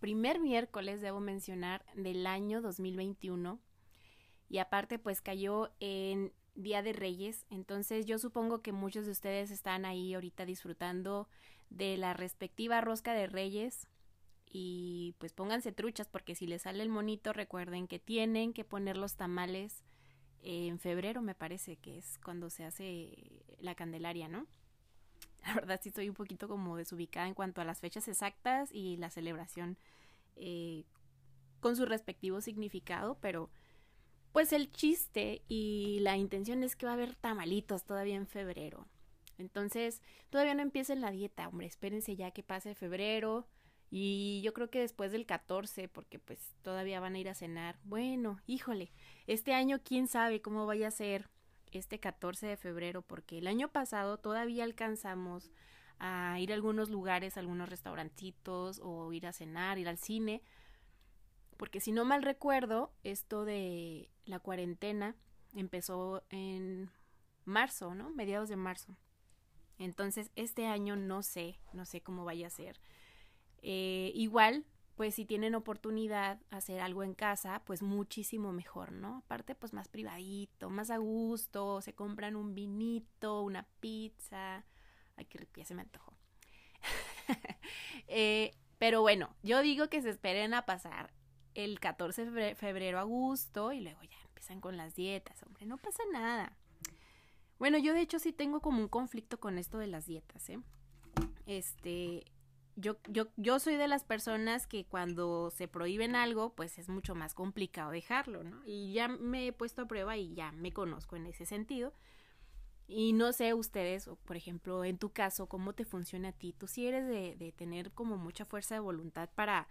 primer miércoles, debo mencionar, del año 2021. Y aparte, pues cayó en Día de Reyes. Entonces yo supongo que muchos de ustedes están ahí ahorita disfrutando de la respectiva rosca de Reyes. Y pues pónganse truchas porque si les sale el monito recuerden que tienen que poner los tamales en febrero me parece que es cuando se hace la Candelaria, ¿no? La verdad sí estoy un poquito como desubicada en cuanto a las fechas exactas y la celebración eh, con su respectivo significado, pero pues el chiste y la intención es que va a haber tamalitos todavía en febrero. Entonces, todavía no empiecen la dieta, hombre, espérense ya que pase febrero y yo creo que después del 14, porque pues todavía van a ir a cenar. Bueno, híjole, este año quién sabe cómo vaya a ser este 14 de febrero, porque el año pasado todavía alcanzamos a ir a algunos lugares, a algunos restaurantitos o ir a cenar, ir al cine, porque si no mal recuerdo, esto de la cuarentena empezó en marzo, ¿no? Mediados de marzo. Entonces, este año no sé, no sé cómo vaya a ser. Eh, igual, pues si tienen oportunidad hacer algo en casa, pues muchísimo mejor, ¿no? Aparte, pues más privadito, más a gusto, se compran un vinito, una pizza. Ay, qué rico, ya se me antojó. Eh, pero bueno, yo digo que se esperen a pasar el 14 de febrero a gusto y luego ya empiezan con las dietas, hombre, no pasa nada. Bueno, yo de hecho sí tengo como un conflicto con esto de las dietas, ¿eh? Este, yo, yo, yo soy de las personas que cuando se prohíben algo, pues es mucho más complicado dejarlo, ¿no? Y ya me he puesto a prueba y ya me conozco en ese sentido. Y no sé ustedes, por ejemplo, en tu caso, cómo te funciona a ti. Tú si eres de, de tener como mucha fuerza de voluntad para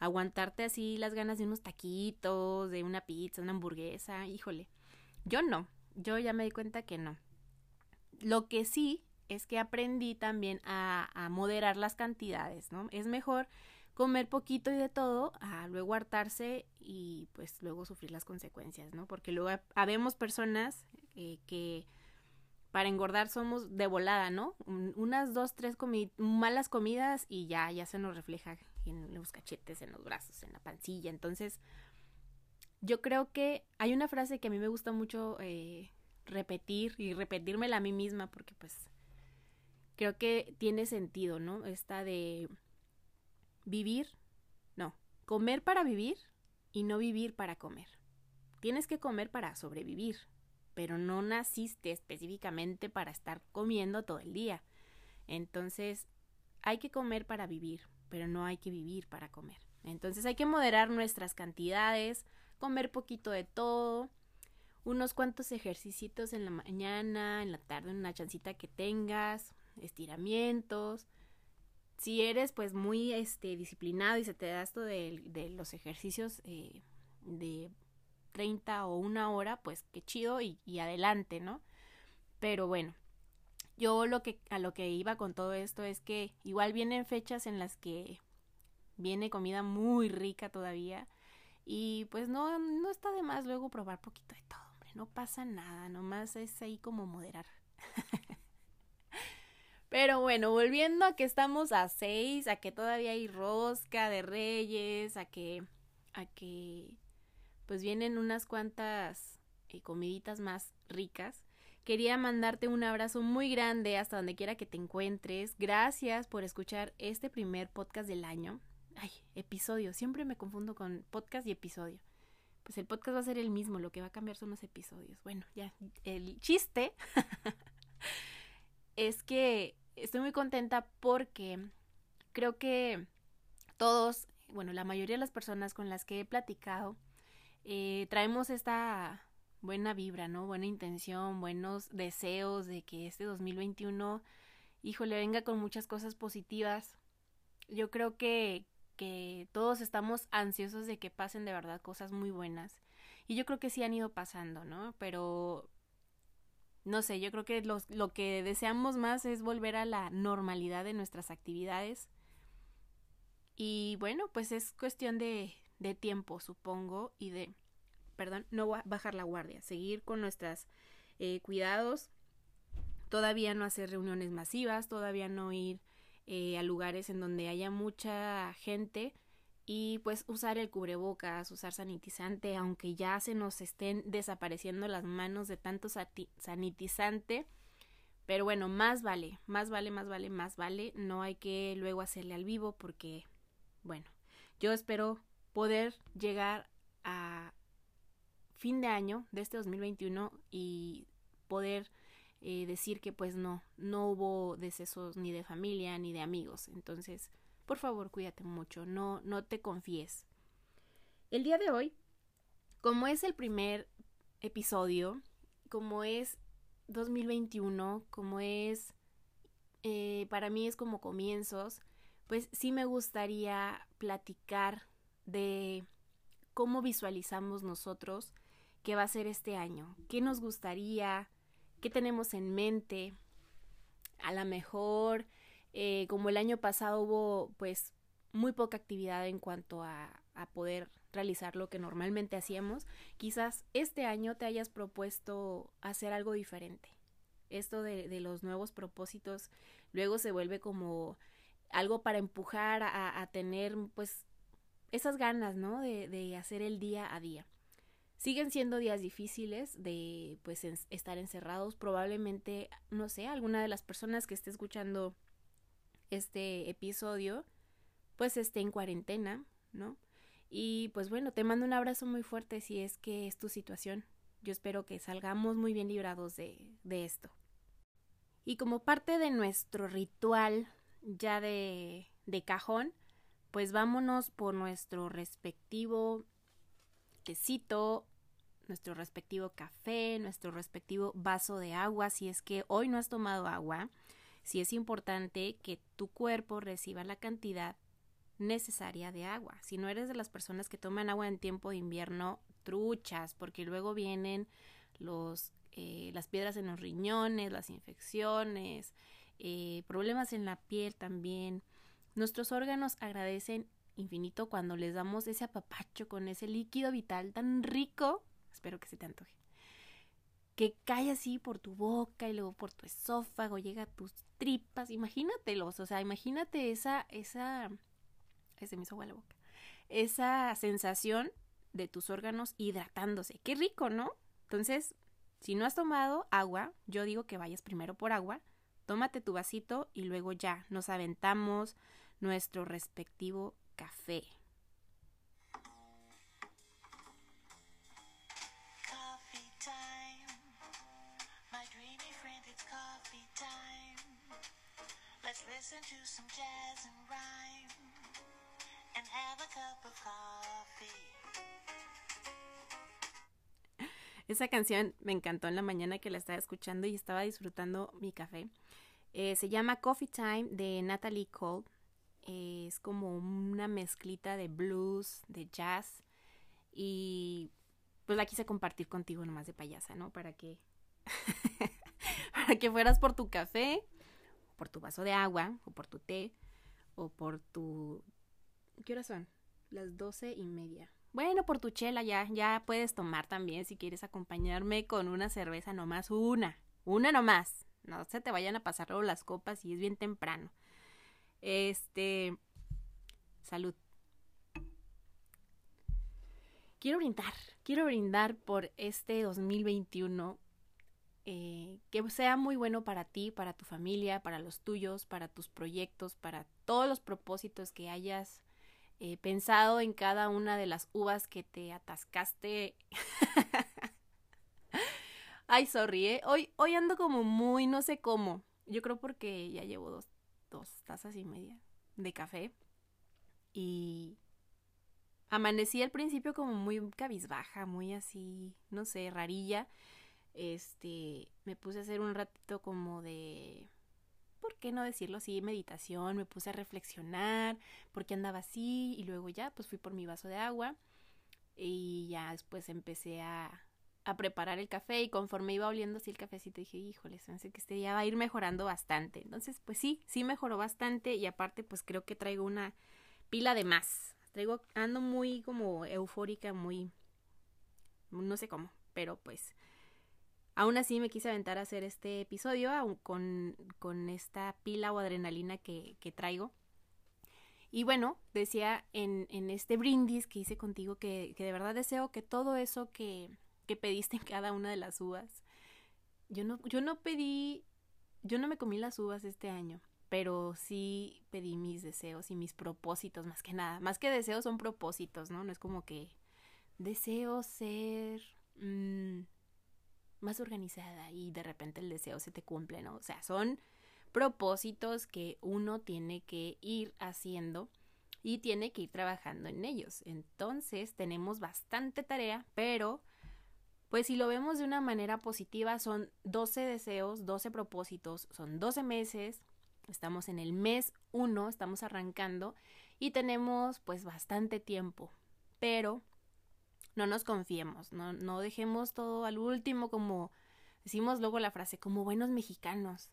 aguantarte así las ganas de unos taquitos, de una pizza, una hamburguesa, híjole. Yo no, yo ya me di cuenta que no. Lo que sí es que aprendí también a, moderar las cantidades, ¿no? Es mejor comer poquito y de todo a luego hartarse y pues luego sufrir las consecuencias, ¿no? Porque luego habemos personas eh, que para engordar somos de volada, ¿no? unas dos, tres malas comidas y ya, ya se nos refleja en los cachetes, en los brazos, en la pancilla. Entonces, yo creo que hay una frase que a mí me gusta mucho eh, repetir y repetírmela a mí misma porque pues creo que tiene sentido, ¿no? Esta de vivir, no, comer para vivir y no vivir para comer. Tienes que comer para sobrevivir, pero no naciste específicamente para estar comiendo todo el día. Entonces, hay que comer para vivir, pero no hay que vivir para comer. Entonces hay que moderar nuestras cantidades, comer poquito de todo, unos cuantos ejercicios en la mañana, en la tarde, una chancita que tengas, estiramientos. Si eres pues muy este, disciplinado y se te da esto de, los ejercicios eh, de 30 o una hora, pues qué chido y, y adelante, ¿no? Pero bueno, yo lo que a lo que iba con todo esto es que igual vienen fechas en las que viene comida muy rica todavía y pues no no está de más luego probar poquito de todo, hombre, no pasa nada, nomás es ahí como moderar. Pero bueno, volviendo a que estamos a seis, a que todavía hay rosca de reyes, a que, a que, pues vienen unas cuantas eh, comiditas más ricas. Quería mandarte un abrazo muy grande hasta donde quiera que te encuentres. Gracias por escuchar este primer podcast del año. Ay, episodio. Siempre me confundo con podcast y episodio. Pues el podcast va a ser el mismo, lo que va a cambiar son los episodios. Bueno, ya, el chiste es que estoy muy contenta porque creo que todos, bueno, la mayoría de las personas con las que he platicado, eh, traemos esta buena vibra, ¿no? Buena intención, buenos deseos de que este 2021, híjole, venga con muchas cosas positivas. Yo creo que que todos estamos ansiosos de que pasen de verdad cosas muy buenas. Y yo creo que sí han ido pasando, ¿no? Pero no sé, yo creo que lo que deseamos más es volver a la normalidad de nuestras actividades. Y bueno, pues es cuestión de, de tiempo, supongo, y de, perdón, no bajar la guardia, seguir con nuestros eh, cuidados, todavía no hacer reuniones masivas, todavía no ir eh, a lugares en donde haya mucha gente y pues usar el cubrebocas, usar sanitizante, aunque ya se nos estén desapareciendo las manos de tanto sanitizante. Pero bueno, más vale, más vale, más vale, más vale. No hay que luego hacerle al vivo porque, bueno, yo espero poder llegar a fin de año de este 2021 y poder eh, decir que pues no, no hubo decesos ni de familia ni de amigos. Entonces, por favor cuídate mucho, no, no te confíes. El día de hoy, como es el primer episodio, como es 2021, como es, eh, para mí es como comienzos, pues sí me gustaría platicar de cómo visualizamos nosotros qué va a ser este año, qué nos gustaría, qué tenemos en mente. A lo mejor eh, como el año pasado hubo pues muy poca actividad en cuanto a, poder realizar lo que normalmente hacíamos, quizás este año te hayas propuesto hacer algo diferente. Esto de, los nuevos propósitos luego se vuelve como algo para empujar a, tener pues esas ganas, ¿no? De, de, hacer el día a día. Siguen siendo días difíciles de pues estar encerrados. Probablemente, no sé, alguna de las personas que esté escuchando este episodio, pues esté en cuarentena, ¿no? Y pues bueno, te mando un abrazo muy fuerte si es que es tu situación. Yo espero que salgamos muy bien librados de, de esto. Y como parte de nuestro ritual ya de, de cajón, pues vámonos por nuestro respectivo tecito, nuestro respectivo café, nuestro respectivo vaso de agua, si es que hoy no has tomado agua sí es importante que tu cuerpo reciba la cantidad necesaria de agua. Si no eres de las personas que toman agua en tiempo de invierno, truchas, porque luego vienen los, eh, las piedras en los riñones, las infecciones, eh, problemas en la piel también. Nuestros órganos agradecen infinito cuando les damos ese apapacho con ese líquido vital tan rico. Espero que se te antoje que cae así por tu boca y luego por tu esófago, llega a tus tripas, imagínatelos, o sea, imagínate esa, esa, ese me hizo agua la boca, esa sensación de tus órganos hidratándose, qué rico, ¿no? Entonces, si no has tomado agua, yo digo que vayas primero por agua, tómate tu vasito y luego ya nos aventamos nuestro respectivo café. Esa canción me encantó en la mañana que la estaba escuchando y estaba disfrutando mi café. Eh, se llama Coffee Time de Natalie Cole. es como una mezclita de blues, de jazz. Y pues la quise compartir contigo nomás de payasa, ¿no? Para que, para que fueras por tu café por tu vaso de agua, o por tu té, o por tu... ¿Qué horas son? Las doce y media. Bueno, por tu chela ya, ya puedes tomar también si quieres acompañarme con una cerveza nomás, una, una nomás. No se te vayan a pasar luego las copas y es bien temprano. Este, salud. Quiero brindar, quiero brindar por este 2021 eh, que sea muy bueno para ti, para tu familia, para los tuyos, para tus proyectos, para todos los propósitos que hayas eh, pensado en cada una de las uvas que te atascaste. Ay, sorry, ¿eh? Hoy, hoy ando como muy no sé cómo. Yo creo porque ya llevo dos, dos tazas y media de café. Y amanecí al principio como muy cabizbaja, muy así, no sé, rarilla este, me puse a hacer un ratito como de ¿por qué no decirlo así? Meditación, me puse a reflexionar, por qué andaba así y luego ya, pues fui por mi vaso de agua y ya después empecé a, a preparar el café y conforme iba oliendo así el cafecito dije, híjole, hace que este día va a ir mejorando bastante. Entonces, pues sí, sí mejoró bastante y aparte pues creo que traigo una pila de más. Traigo, ando muy como eufórica, muy, no sé cómo, pero pues aún así me quise aventar a hacer este episodio con, con esta pila o adrenalina que, que traigo. Y bueno, decía en, en, este brindis que hice contigo que, que de verdad deseo que todo eso que, que pediste en cada una de las uvas. Yo no, yo no pedí, yo no me comí las uvas este año, pero sí pedí mis deseos y mis propósitos más que nada. Más que deseos son propósitos, ¿no? No es como que deseo ser mmm, más organizada y de repente el deseo se te cumple, ¿no? O sea, son propósitos que uno tiene que ir haciendo y tiene que ir trabajando en ellos. Entonces tenemos bastante tarea, pero pues si lo vemos de una manera positiva, son 12 deseos, 12 propósitos, son 12 meses, estamos en el mes 1, estamos arrancando y tenemos pues bastante tiempo, pero no nos confiemos, no, no dejemos todo al último como decimos luego la frase, como buenos mexicanos,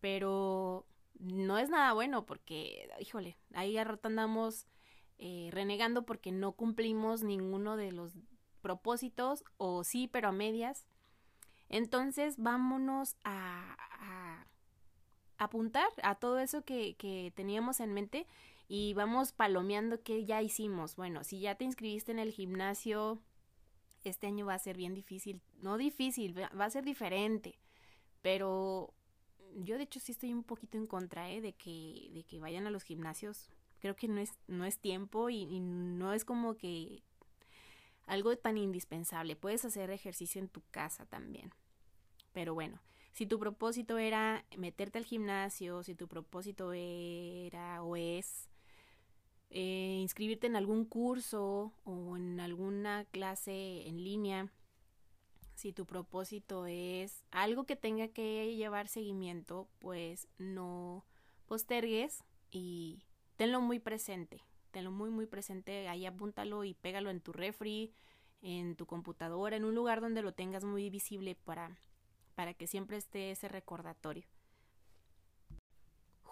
pero no es nada bueno porque, híjole, ahí a andamos eh, renegando porque no cumplimos ninguno de los propósitos o sí, pero a medias. Entonces vámonos a, a apuntar a todo eso que, que teníamos en mente y vamos palomeando qué ya hicimos. Bueno, si ya te inscribiste en el gimnasio, este año va a ser bien difícil. No difícil, va a ser diferente. Pero yo de hecho sí estoy un poquito en contra ¿eh? de, que, de que vayan a los gimnasios. Creo que no es, no es tiempo y, y no es como que algo tan indispensable. Puedes hacer ejercicio en tu casa también. Pero bueno, si tu propósito era meterte al gimnasio, si tu propósito era o es eh, inscribirte en algún curso o en alguna clase en línea, si tu propósito es algo que tenga que llevar seguimiento, pues no postergues y tenlo muy presente tenlo muy muy presente, ahí apúntalo y pégalo en tu refri, en tu computadora, en un lugar donde lo tengas muy visible para, para que siempre esté ese recordatorio.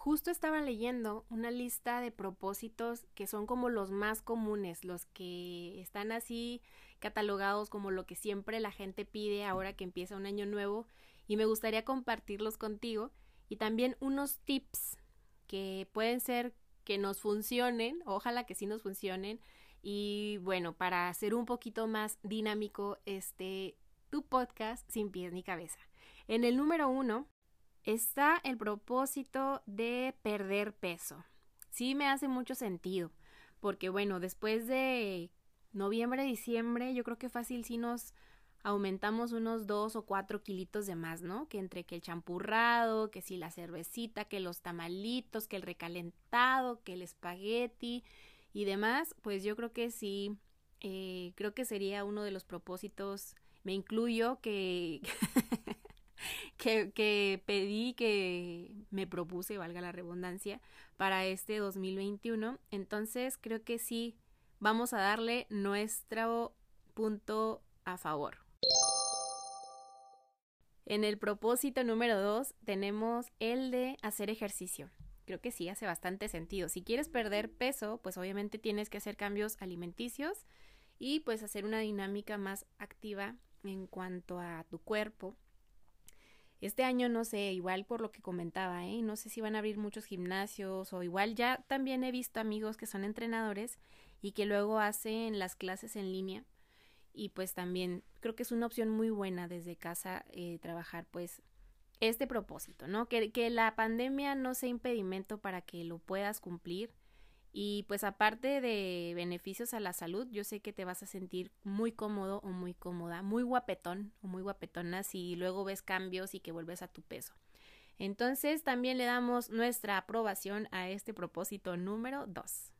Justo estaba leyendo una lista de propósitos que son como los más comunes, los que están así catalogados como lo que siempre la gente pide ahora que empieza un año nuevo y me gustaría compartirlos contigo y también unos tips que pueden ser que nos funcionen, ojalá que sí nos funcionen. Y bueno, para hacer un poquito más dinámico este tu podcast sin pies ni cabeza. En el número uno está el propósito de perder peso. Sí me hace mucho sentido, porque bueno, después de noviembre, diciembre, yo creo que fácil sí nos aumentamos unos dos o cuatro kilitos de más, ¿no? Que entre que el champurrado, que si la cervecita, que los tamalitos, que el recalentado, que el espagueti y demás, pues yo creo que sí, eh, creo que sería uno de los propósitos, me incluyo, que, que, que pedí, que me propuse, valga la redundancia, para este 2021. Entonces creo que sí, vamos a darle nuestro punto a favor. En el propósito número dos tenemos el de hacer ejercicio. Creo que sí, hace bastante sentido. Si quieres perder peso, pues obviamente tienes que hacer cambios alimenticios y pues hacer una dinámica más activa en cuanto a tu cuerpo. Este año no sé, igual por lo que comentaba, ¿eh? no sé si van a abrir muchos gimnasios o igual ya también he visto amigos que son entrenadores y que luego hacen las clases en línea y pues también creo que es una opción muy buena desde casa eh, trabajar pues este propósito, ¿no? Que, que la pandemia no sea impedimento para que lo puedas cumplir y pues aparte de beneficios a la salud, yo sé que te vas a sentir muy cómodo o muy cómoda, muy guapetón o muy guapetona si luego ves cambios y que vuelves a tu peso. Entonces también le damos nuestra aprobación a este propósito número 2.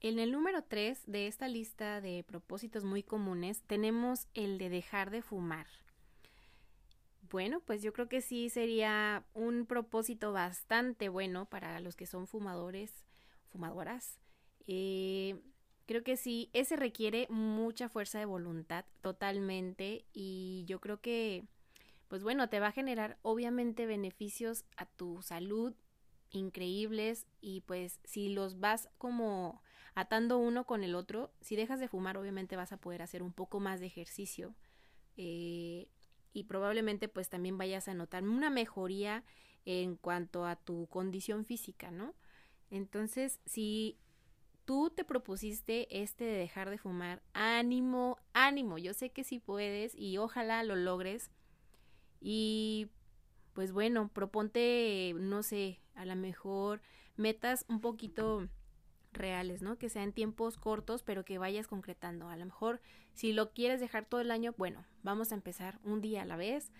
En el número 3 de esta lista de propósitos muy comunes tenemos el de dejar de fumar. Bueno, pues yo creo que sí sería un propósito bastante bueno para los que son fumadores, fumadoras. Eh, creo que sí, ese requiere mucha fuerza de voluntad totalmente y yo creo que, pues bueno, te va a generar obviamente beneficios a tu salud increíbles y pues si los vas como atando uno con el otro, si dejas de fumar obviamente vas a poder hacer un poco más de ejercicio eh, y probablemente pues también vayas a notar una mejoría en cuanto a tu condición física, ¿no? Entonces, si tú te propusiste este de dejar de fumar, ánimo, ánimo, yo sé que sí puedes y ojalá lo logres. Y pues bueno, proponte, no sé, a lo mejor metas un poquito reales, ¿no? Que sean tiempos cortos, pero que vayas concretando. A lo mejor si lo quieres dejar todo el año, bueno, vamos a empezar un día a la vez,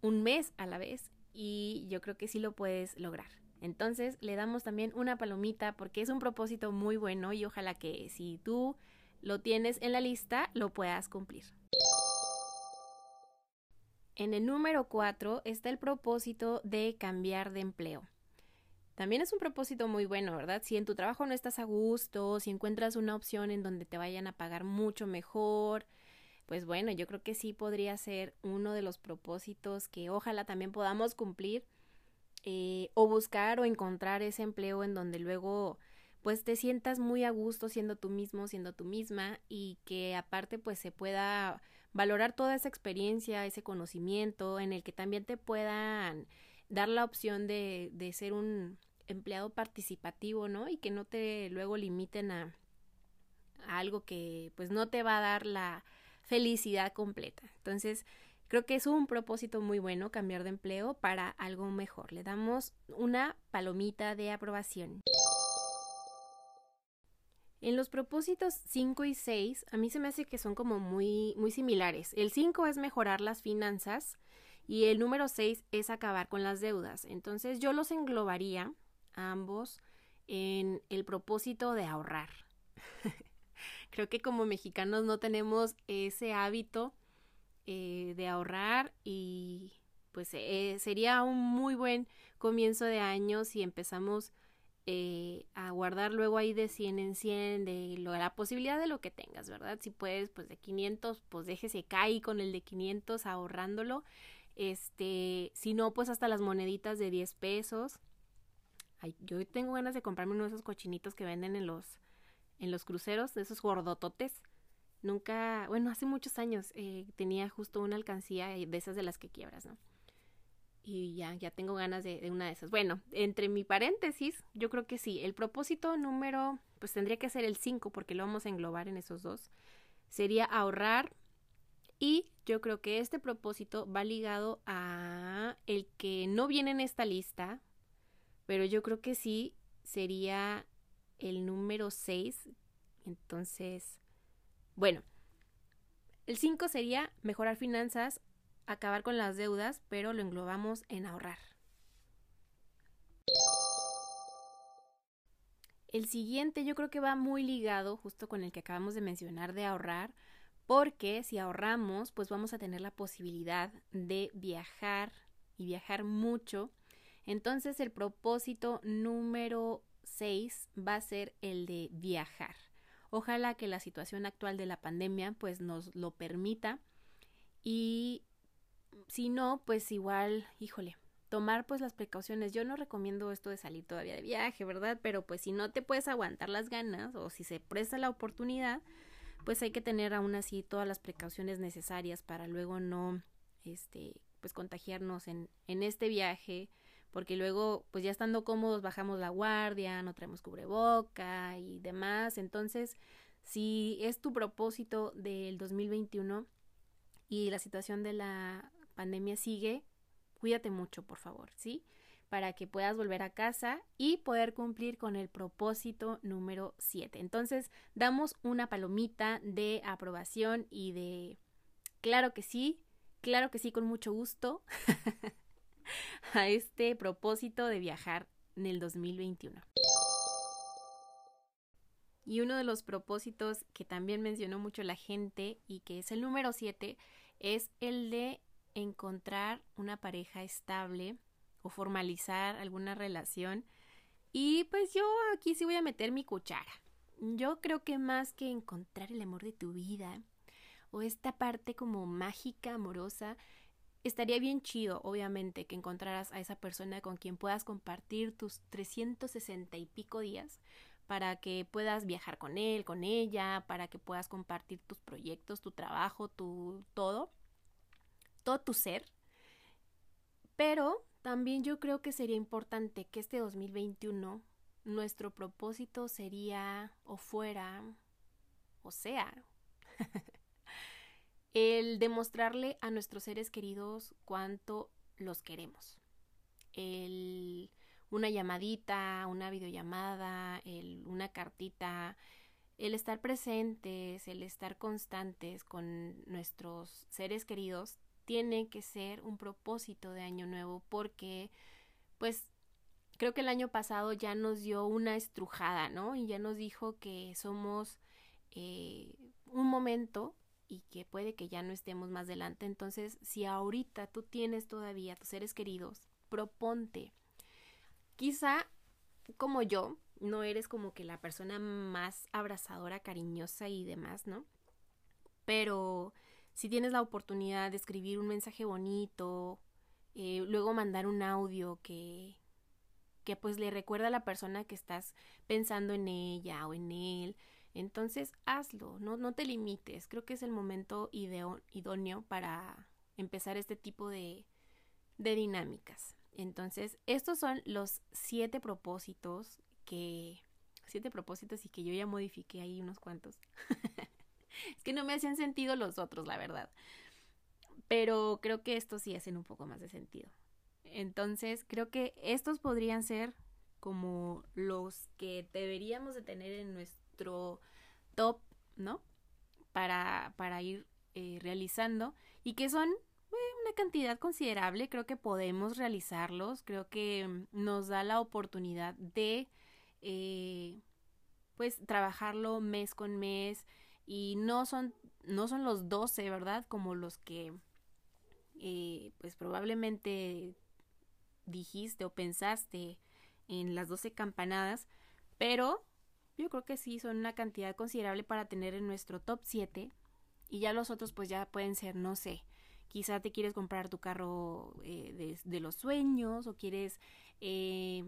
un mes a la vez y yo creo que sí lo puedes lograr. Entonces le damos también una palomita porque es un propósito muy bueno y ojalá que si tú lo tienes en la lista lo puedas cumplir. En el número 4 está el propósito de cambiar de empleo. También es un propósito muy bueno, ¿verdad? Si en tu trabajo no estás a gusto, si encuentras una opción en donde te vayan a pagar mucho mejor, pues bueno, yo creo que sí podría ser uno de los propósitos que ojalá también podamos cumplir eh, o buscar o encontrar ese empleo en donde luego pues te sientas muy a gusto siendo tú mismo, siendo tú misma y que aparte pues se pueda valorar toda esa experiencia, ese conocimiento, en el que también te puedan dar la opción de, de ser un, empleado participativo, ¿no? Y que no te luego limiten a, algo que pues no te va a dar la felicidad completa. Entonces, creo que es un propósito muy bueno cambiar de empleo para algo mejor. Le damos una palomita de aprobación. En los propósitos 5 y 6, a mí se me hace que son como muy, muy similares. El 5 es mejorar las finanzas y el número 6 es acabar con las deudas. Entonces yo los englobaría ambos en el propósito de ahorrar. Creo que como mexicanos no tenemos ese hábito eh, de ahorrar y pues eh, sería un muy buen comienzo de año si empezamos eh, a guardar luego ahí de 100 en 100 de lo, la posibilidad de lo que tengas, ¿verdad? Si puedes, pues de 500, pues déjese caer con el de 500 ahorrándolo. Este, si no, pues hasta las moneditas de 10 pesos yo tengo ganas de comprarme uno de esos cochinitos que venden en los, en los cruceros, de esos gordototes. Nunca, bueno, hace muchos años eh, tenía justo una alcancía de esas de las que quiebras, ¿no? Y ya, ya tengo ganas de, de una de esas. Bueno, entre mi paréntesis, yo creo que sí. El propósito número, pues tendría que ser el 5 porque lo vamos a englobar en esos dos. Sería ahorrar y yo creo que este propósito va ligado a el que no viene en esta lista, pero yo creo que sí sería el número 6. Entonces, bueno, el 5 sería mejorar finanzas, acabar con las deudas, pero lo englobamos en ahorrar. El siguiente yo creo que va muy ligado justo con el que acabamos de mencionar de ahorrar, porque si ahorramos, pues vamos a tener la posibilidad de viajar y viajar mucho entonces el propósito número 6 va a ser el de viajar. Ojalá que la situación actual de la pandemia pues nos lo permita y si no, pues igual, híjole, tomar pues las precauciones. Yo no recomiendo esto de salir todavía de viaje, ¿verdad? Pero pues si no te puedes aguantar las ganas o si se presta la oportunidad, pues hay que tener aún así todas las precauciones necesarias para luego no, este, pues contagiarnos en, en este viaje porque luego, pues ya estando cómodos, bajamos la guardia, no traemos cubreboca y demás. Entonces, si es tu propósito del 2021 y la situación de la pandemia sigue, cuídate mucho, por favor, ¿sí? Para que puedas volver a casa y poder cumplir con el propósito número 7. Entonces, damos una palomita de aprobación y de, claro que sí, claro que sí, con mucho gusto. a este propósito de viajar en el 2021. Y uno de los propósitos que también mencionó mucho la gente y que es el número 7 es el de encontrar una pareja estable o formalizar alguna relación. Y pues yo aquí sí voy a meter mi cuchara. Yo creo que más que encontrar el amor de tu vida o esta parte como mágica, amorosa, estaría bien chido, obviamente, que encontraras a esa persona con quien puedas compartir tus 360 y pico días para que puedas viajar con él, con ella, para que puedas compartir tus proyectos, tu trabajo, tu todo, todo tu ser. Pero también yo creo que sería importante que este 2021 nuestro propósito sería o fuera, o sea, el demostrarle a nuestros seres queridos cuánto los queremos. El, una llamadita, una videollamada, el, una cartita, el estar presentes, el estar constantes con nuestros seres queridos tiene que ser un propósito de año nuevo porque pues creo que el año pasado ya nos dio una estrujada, ¿no? Y ya nos dijo que somos eh, un momento y que puede que ya no estemos más adelante. Entonces, si ahorita tú tienes todavía tus seres queridos, proponte. Quizá como yo, no eres como que la persona más abrazadora, cariñosa y demás, ¿no? Pero si tienes la oportunidad de escribir un mensaje bonito, eh, luego mandar un audio que, que pues le recuerda a la persona que estás pensando en ella o en él, entonces, hazlo, no, no te limites. Creo que es el momento idóneo para empezar este tipo de, de dinámicas. Entonces, estos son los siete propósitos que... Siete propósitos y que yo ya modifiqué ahí unos cuantos. es que no me hacían sentido los otros, la verdad. Pero creo que estos sí hacen un poco más de sentido. Entonces, creo que estos podrían ser como los que deberíamos de tener en nuestro top, ¿no? Para, para ir eh, realizando y que son eh, una cantidad considerable, creo que podemos realizarlos, creo que mm, nos da la oportunidad de eh, pues trabajarlo mes con mes y no son, no son los 12, ¿verdad? Como los que pues probablemente dijiste o pensaste en las 12 campanadas, pero yo creo que sí son una cantidad considerable para tener en nuestro top 7 y ya los otros pues ya pueden ser, no sé, quizá te quieres comprar tu carro eh, de, los sueños o quieres, eh,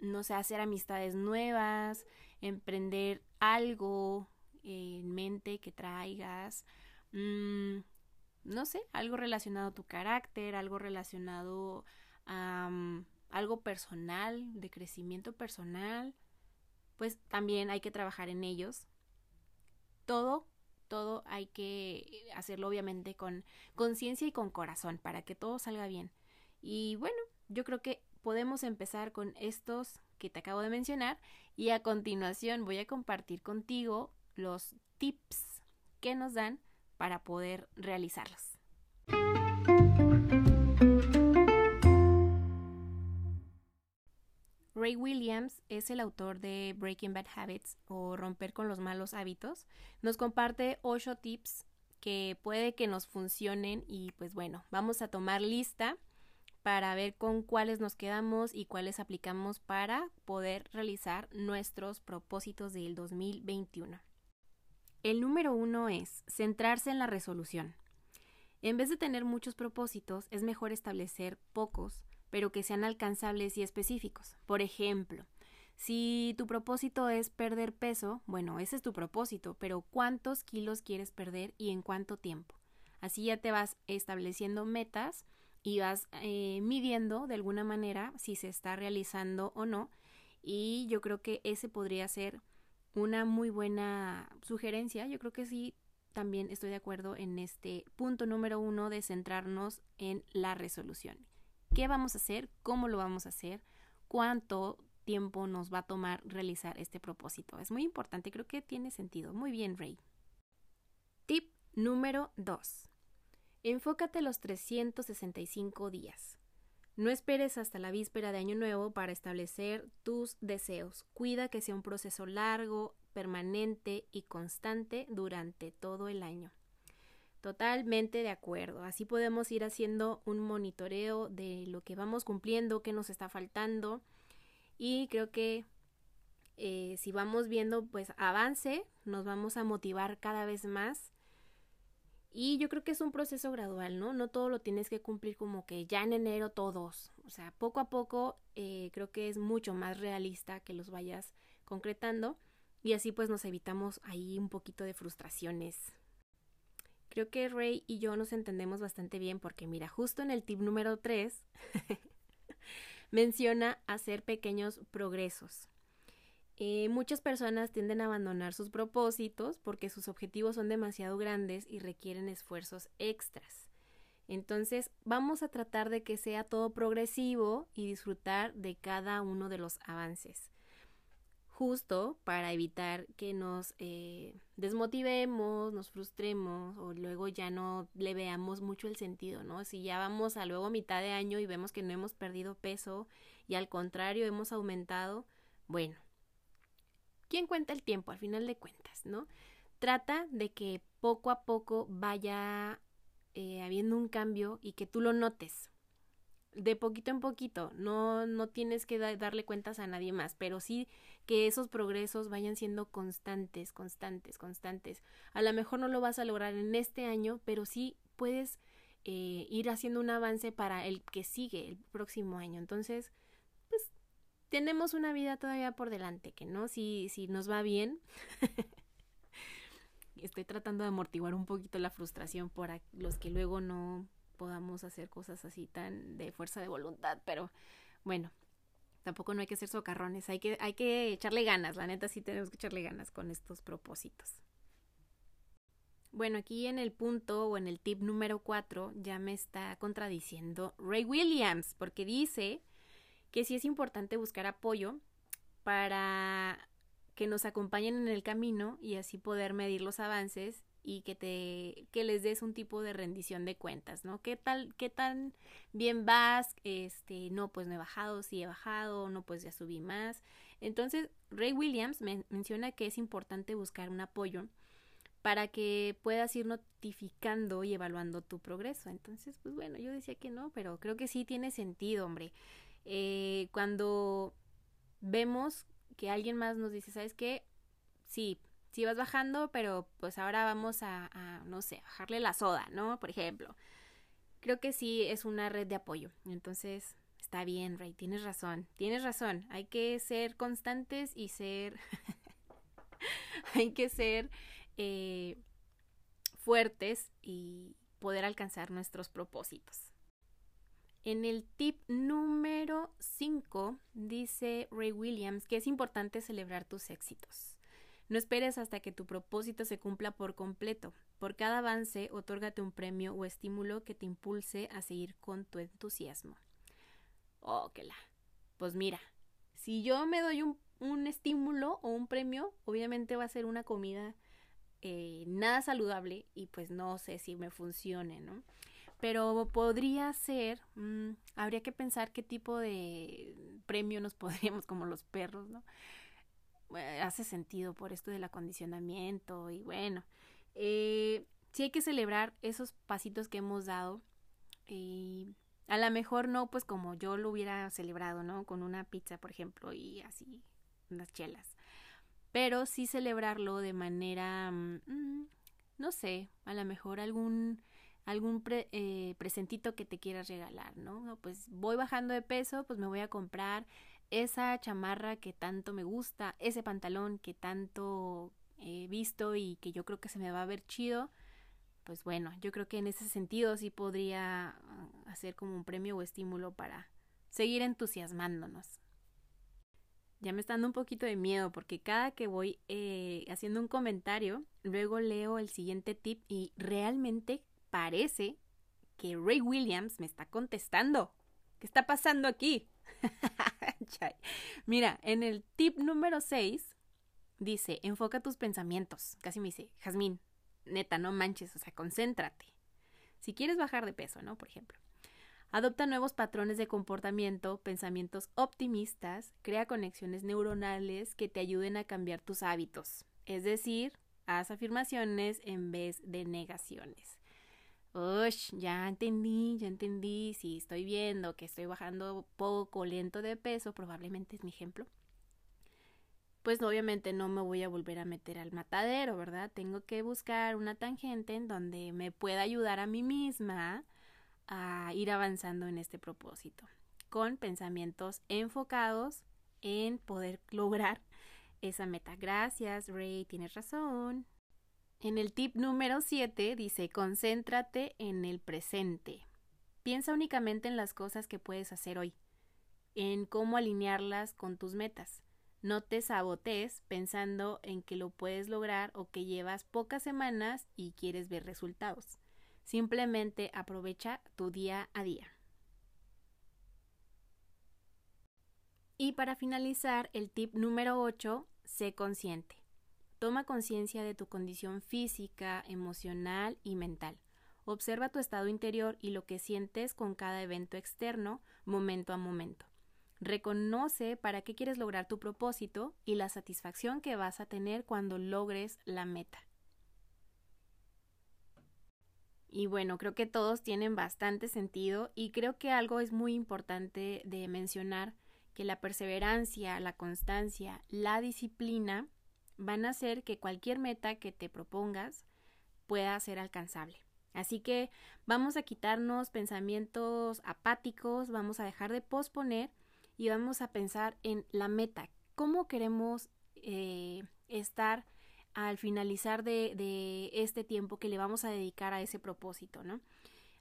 no sé, hacer amistades nuevas, emprender algo en mente que traigas, mm, no sé, algo relacionado a tu carácter, algo relacionado a algo personal, de crecimiento personal pues también hay que trabajar en ellos. Todo, todo hay que hacerlo obviamente con conciencia y con corazón para que todo salga bien. Y bueno, yo creo que podemos empezar con estos que te acabo de mencionar y a continuación voy a compartir contigo los tips que nos dan para poder realizarlos. Ray Williams es el autor de Breaking Bad Habits o Romper con los malos hábitos. Nos comparte ocho tips que puede que nos funcionen y pues bueno, vamos a tomar lista para ver con cuáles nos quedamos y cuáles aplicamos para poder realizar nuestros propósitos del 2021. El número uno es centrarse en la resolución. En vez de tener muchos propósitos, es mejor establecer pocos pero que sean alcanzables y específicos. Por ejemplo, si tu propósito es perder peso, bueno, ese es tu propósito, pero ¿cuántos kilos quieres perder y en cuánto tiempo? Así ya te vas estableciendo metas y vas eh, midiendo de alguna manera si se está realizando o no. Y yo creo que ese podría ser una muy buena sugerencia. Yo creo que sí, también estoy de acuerdo en este punto número uno de centrarnos en la resolución qué vamos a hacer, cómo lo vamos a hacer, cuánto tiempo nos va a tomar realizar este propósito. Es muy importante, creo que tiene sentido. Muy bien, Ray. Tip número 2. Enfócate los 365 días. No esperes hasta la víspera de Año Nuevo para establecer tus deseos. Cuida que sea un proceso largo, permanente y constante durante todo el año. Totalmente de acuerdo. Así podemos ir haciendo un monitoreo de lo que vamos cumpliendo, qué nos está faltando. Y creo que eh, si vamos viendo pues avance, nos vamos a motivar cada vez más. Y yo creo que es un proceso gradual, ¿no? No todo lo tienes que cumplir como que ya en enero todos. O sea, poco a poco eh, creo que es mucho más realista que los vayas concretando. Y así pues nos evitamos ahí un poquito de frustraciones Creo que Ray y yo nos entendemos bastante bien porque mira, justo en el tip número 3 menciona hacer pequeños progresos. Eh, muchas personas tienden a abandonar sus propósitos porque sus objetivos son demasiado grandes y requieren esfuerzos extras. Entonces vamos a tratar de que sea todo progresivo y disfrutar de cada uno de los avances justo para evitar que nos eh, desmotivemos, nos frustremos o luego ya no le veamos mucho el sentido, ¿no? Si ya vamos a luego mitad de año y vemos que no hemos perdido peso y al contrario hemos aumentado, bueno, ¿quién cuenta el tiempo al final de cuentas, ¿no? Trata de que poco a poco vaya eh, habiendo un cambio y que tú lo notes, de poquito en poquito, no, no tienes que darle cuentas a nadie más, pero sí que esos progresos vayan siendo constantes, constantes, constantes. A lo mejor no lo vas a lograr en este año, pero sí puedes eh, ir haciendo un avance para el que sigue, el próximo año. Entonces, pues tenemos una vida todavía por delante, que no, si, si nos va bien. Estoy tratando de amortiguar un poquito la frustración por los que luego no podamos hacer cosas así tan de fuerza de voluntad, pero bueno, tampoco no hay que ser socarrones, hay que, hay que echarle ganas, la neta sí tenemos que echarle ganas con estos propósitos. Bueno, aquí en el punto o en el tip número 4 ya me está contradiciendo Ray Williams, porque dice que sí es importante buscar apoyo para que nos acompañen en el camino y así poder medir los avances y que te que les des un tipo de rendición de cuentas, ¿no? ¿Qué tal qué tan bien vas? Este, no, pues no he bajado, sí he bajado, no, pues ya subí más. Entonces, Ray Williams me menciona que es importante buscar un apoyo para que puedas ir notificando y evaluando tu progreso. Entonces, pues bueno, yo decía que no, pero creo que sí tiene sentido, hombre. Eh, cuando vemos que alguien más nos dice, ¿sabes qué? Sí, sí vas bajando, pero pues ahora vamos a, no sé, bajarle la soda, ¿no? Por ejemplo. Creo que sí es una red de apoyo. Entonces, está bien, Ray, tienes razón, tienes razón. Hay que ser constantes y ser... hay que ser eh, fuertes y poder alcanzar nuestros propósitos. En el tip número 5 dice Ray Williams que es importante celebrar tus éxitos. No esperes hasta que tu propósito se cumpla por completo. Por cada avance, otórgate un premio o estímulo que te impulse a seguir con tu entusiasmo. Oh, que la. Pues mira, si yo me doy un, estímulo o un premio, obviamente va a ser una comida eh, nada saludable y pues no sé si me funcione, ¿no? Pero podría ser, mm, habría que pensar qué tipo de premio nos podríamos, como los perros, ¿no? Eh, hace sentido por esto del acondicionamiento y bueno, eh, hay que celebrar esos pasitos que hemos dado a lo mejor no pues como yo lo hubiera celebrado, ¿no? Con una pizza, por ejemplo, y así unas chelas. Pero sí celebrarlo de manera, mm, no sé, a lo mejor algún algún eh, presentito que te quieras regalar, ¿no? Pues voy bajando de peso, pues me voy a comprar esa chamarra que tanto me gusta, ese pantalón que tanto he visto y que yo creo que se me va a ver chido, pues bueno, yo creo que en ese sentido sí podría ah, hacer como un premio o estímulo para seguir entusiasmándonos. Ya me está dando un poquito de miedo porque cada que voy eh, haciendo un comentario, luego leo el siguiente tip y realmente parece que Ray Williams me está contestando. ¿Qué está pasando aquí? Mira, en el tip número 6 dice, enfoca tus pensamientos. Casi me dice, Jazmín, neta, no manches, o sea, concéntrate. Si quieres bajar de peso, ¿no? Por ejemplo. Adopta nuevos patrones de comportamiento, pensamientos optimistas, crea conexiones neuronales que te ayuden a cambiar tus hábitos. Es decir, haz afirmaciones en vez de negaciones. Ush, ya entendí, ya entendí. Si estoy viendo que estoy bajando poco lento de peso, probablemente es mi ejemplo. Pues obviamente no me voy a volver a meter al matadero, ¿verdad? Tengo que buscar una tangente en donde me pueda ayudar a mí misma a ir avanzando en este propósito, con pensamientos enfocados en poder lograr esa meta. Gracias, Ray, tienes razón. En el tip número 7 dice, concéntrate en el presente. Piensa únicamente en las cosas que puedes hacer hoy, en cómo alinearlas con tus metas. No te sabotees pensando en que lo puedes lograr o que llevas pocas semanas y quieres ver resultados. Simplemente aprovecha tu día a día. Y para finalizar, el tip número 8, sé consciente. Toma conciencia de tu condición física, emocional y mental. Observa tu estado interior y lo que sientes con cada evento externo, momento a momento. Reconoce para qué quieres lograr tu propósito y la satisfacción que vas a tener cuando logres la meta. Y bueno, creo que todos tienen bastante sentido y creo que algo es muy importante de mencionar que la perseverancia, la constancia, la disciplina van a hacer que cualquier meta que te propongas pueda ser alcanzable. Así que vamos a quitarnos pensamientos apáticos, vamos a dejar de posponer y vamos a pensar en la meta. ¿Cómo queremos eh, estar al finalizar de, de, este tiempo que le vamos a dedicar a ese propósito, ¿no?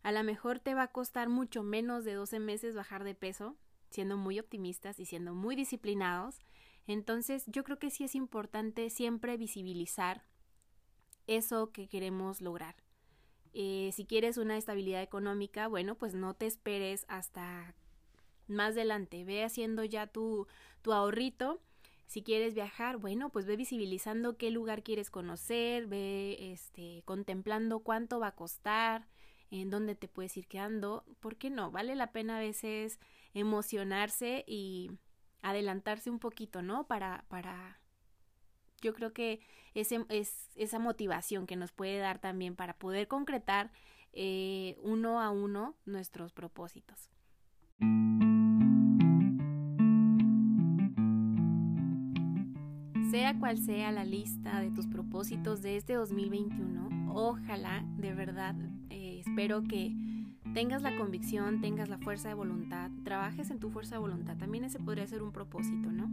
A lo mejor te va a costar mucho menos de 12 meses bajar de peso, siendo muy optimistas y siendo muy disciplinados, entonces yo creo que sí es importante siempre visibilizar eso que queremos lograr. Eh, si quieres una estabilidad económica, bueno, pues no te esperes hasta más adelante. Ve haciendo ya tu, tu ahorrito. Si quieres viajar, bueno, pues ve visibilizando qué lugar quieres conocer, ve este, contemplando cuánto va a costar, en dónde te puedes ir quedando. ¿Por qué no? Vale la pena a veces emocionarse y adelantarse un poquito, ¿no? Para, para, yo creo que ese, es esa motivación que nos puede dar también para poder concretar eh, uno a uno nuestros propósitos. Sea cual sea la lista de tus propósitos de este 2021, ojalá de verdad eh, espero que tengas la convicción, tengas la fuerza de voluntad, trabajes en tu fuerza de voluntad. También ese podría ser un propósito, ¿no?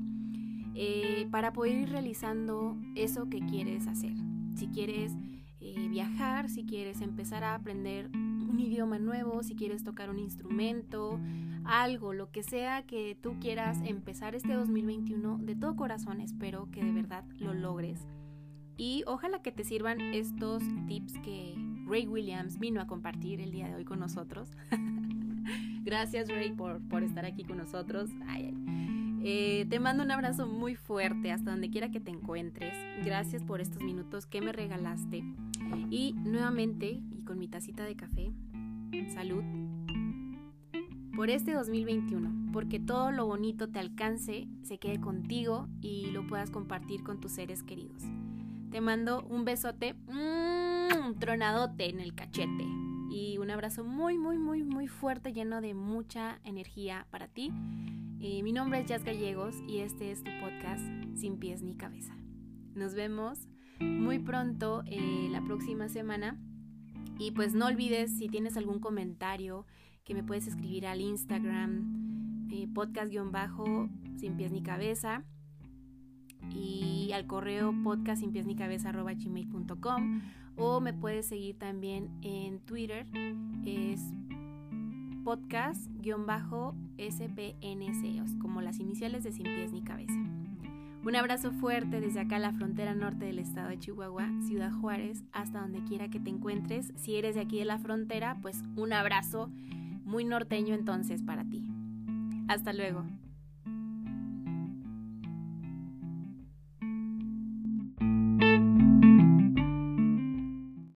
Eh, para poder ir realizando eso que quieres hacer. Si quieres eh, viajar, si quieres empezar a aprender un idioma nuevo, si quieres tocar un instrumento, algo, lo que sea que tú quieras empezar este 2021, de todo corazón espero que de verdad lo logres. Y ojalá que te sirvan estos tips que Ray Williams vino a compartir el día de hoy con nosotros. Gracias Ray por, por, estar aquí con nosotros. Eh, te mando un abrazo muy fuerte hasta donde quiera que te encuentres. Gracias por estos minutos que me regalaste. Y nuevamente, y con mi tacita de café, salud por este 2021, porque todo lo bonito te alcance, se quede contigo y lo puedas compartir con tus seres queridos. Te mando un besote, un tronadote en el cachete y un abrazo muy, muy, muy, muy fuerte, lleno de mucha energía para ti. Eh, mi nombre es Jazz Gallegos y este es tu podcast Sin pies ni cabeza. Nos vemos muy pronto eh, la próxima semana. Y pues no olvides si tienes algún comentario que me puedes escribir al Instagram eh, podcast-bajo sin pies ni cabeza y al correo podcast sin pies ni cabeza o me puedes seguir también en Twitter es podcast-spnc como las iniciales de sin pies ni cabeza. Un abrazo fuerte desde acá a la frontera norte del estado de Chihuahua, Ciudad Juárez, hasta donde quiera que te encuentres. Si eres de aquí de la frontera, pues un abrazo muy norteño entonces para ti. Hasta luego.